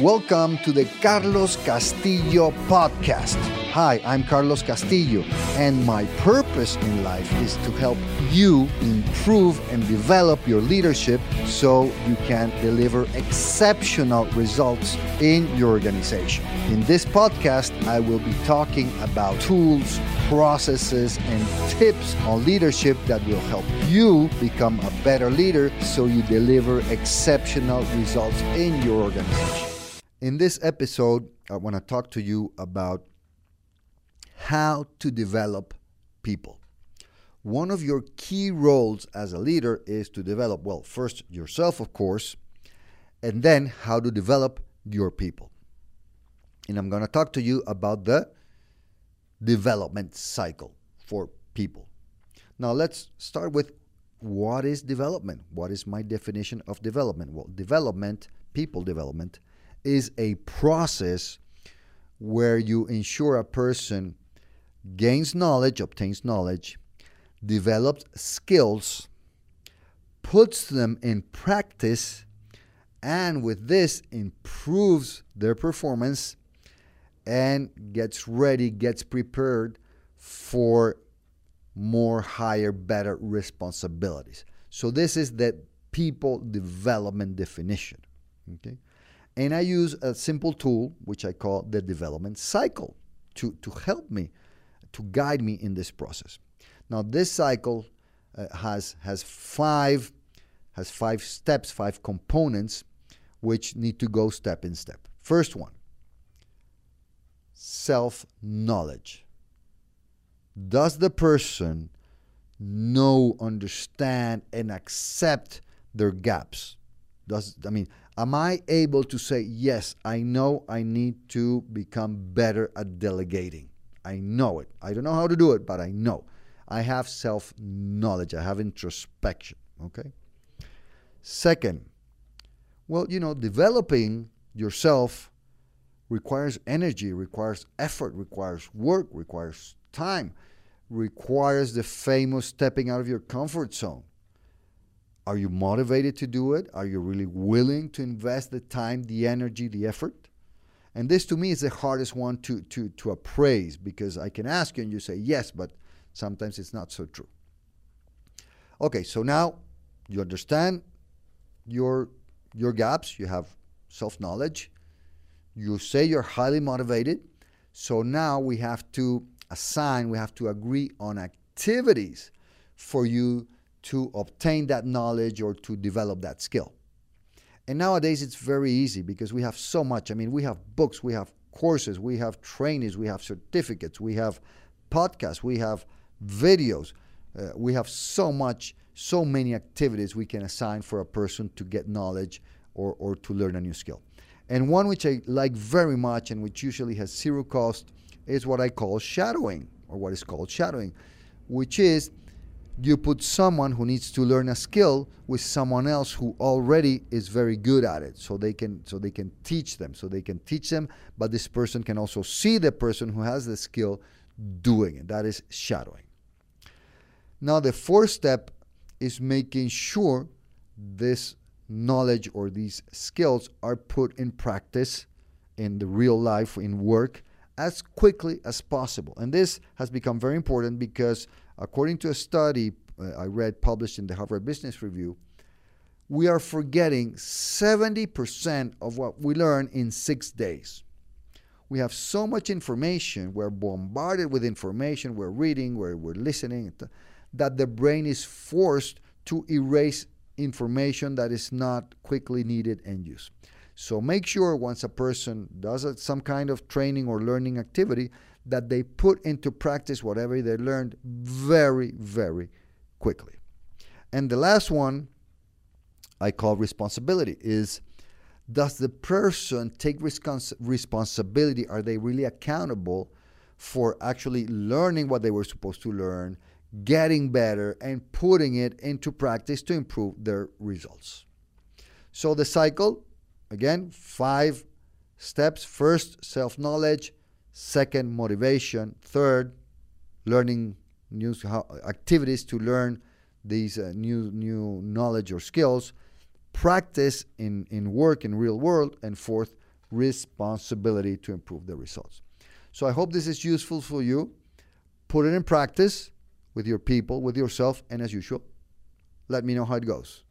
Welcome to the Carlos Castillo podcast. Hi, I'm Carlos Castillo, and my purpose in life is to help you improve and develop your leadership so you can deliver exceptional results in your organization. In this podcast, I will be talking about tools, processes, and tips on leadership that will help you become a better leader so you deliver exceptional results in your organization. In this episode, I want to talk to you about how to develop people. One of your key roles as a leader is to develop, well, first yourself, of course, and then how to develop your people. And I'm going to talk to you about the development cycle for people. Now, let's start with what is development? What is my definition of development? Well, development, people development, is a process where you ensure a person gains knowledge, obtains knowledge, develops skills, puts them in practice, and with this improves their performance and gets ready, gets prepared for more higher, better responsibilities. So this is the people development definition. Okay? And I use a simple tool, which I call the development cycle, to, to help me, to guide me in this process. Now, this cycle uh, has, has, five, has five steps, five components, which need to go step in step. First one self knowledge. Does the person know, understand, and accept their gaps? Does I mean, am I able to say, yes, I know I need to become better at delegating? I know it. I don't know how to do it, but I know. I have self knowledge, I have introspection. Okay. Second, well, you know, developing yourself requires energy, requires effort, requires work, requires time, requires the famous stepping out of your comfort zone. Are you motivated to do it? Are you really willing to invest the time, the energy, the effort? And this to me is the hardest one to, to, to appraise because I can ask you and you say yes, but sometimes it's not so true. Okay, so now you understand your your gaps, you have self-knowledge, you say you're highly motivated. So now we have to assign, we have to agree on activities for you to obtain that knowledge or to develop that skill. And nowadays it's very easy because we have so much. I mean, we have books, we have courses, we have trainings, we have certificates, we have podcasts, we have videos. Uh, we have so much, so many activities we can assign for a person to get knowledge or, or to learn a new skill. And one which I like very much and which usually has zero cost is what I call shadowing, or what is called shadowing, which is you put someone who needs to learn a skill with someone else who already is very good at it. So they can so they can teach them so they can teach them but this person can also see the person who has the skill doing it. That is shadowing. Now the fourth step is making sure this knowledge or these skills are put in practice in the real life in work as quickly as possible. And this has become very important because According to a study uh, I read published in the Harvard Business Review, we are forgetting 70% of what we learn in six days. We have so much information, we're bombarded with information, we're reading, we're, we're listening, that the brain is forced to erase information that is not quickly needed and used. So make sure once a person does some kind of training or learning activity that they put into practice whatever they learned very, very quickly. And the last one I call responsibility is does the person take respons- responsibility? Are they really accountable for actually learning what they were supposed to learn, getting better, and putting it into practice to improve their results? So the cycle, again, five steps. First, self knowledge, Second, motivation. Third, learning new activities to learn these uh, new new knowledge or skills. Practice in in work in real world. And fourth, responsibility to improve the results. So I hope this is useful for you. Put it in practice with your people, with yourself, and as usual, let me know how it goes.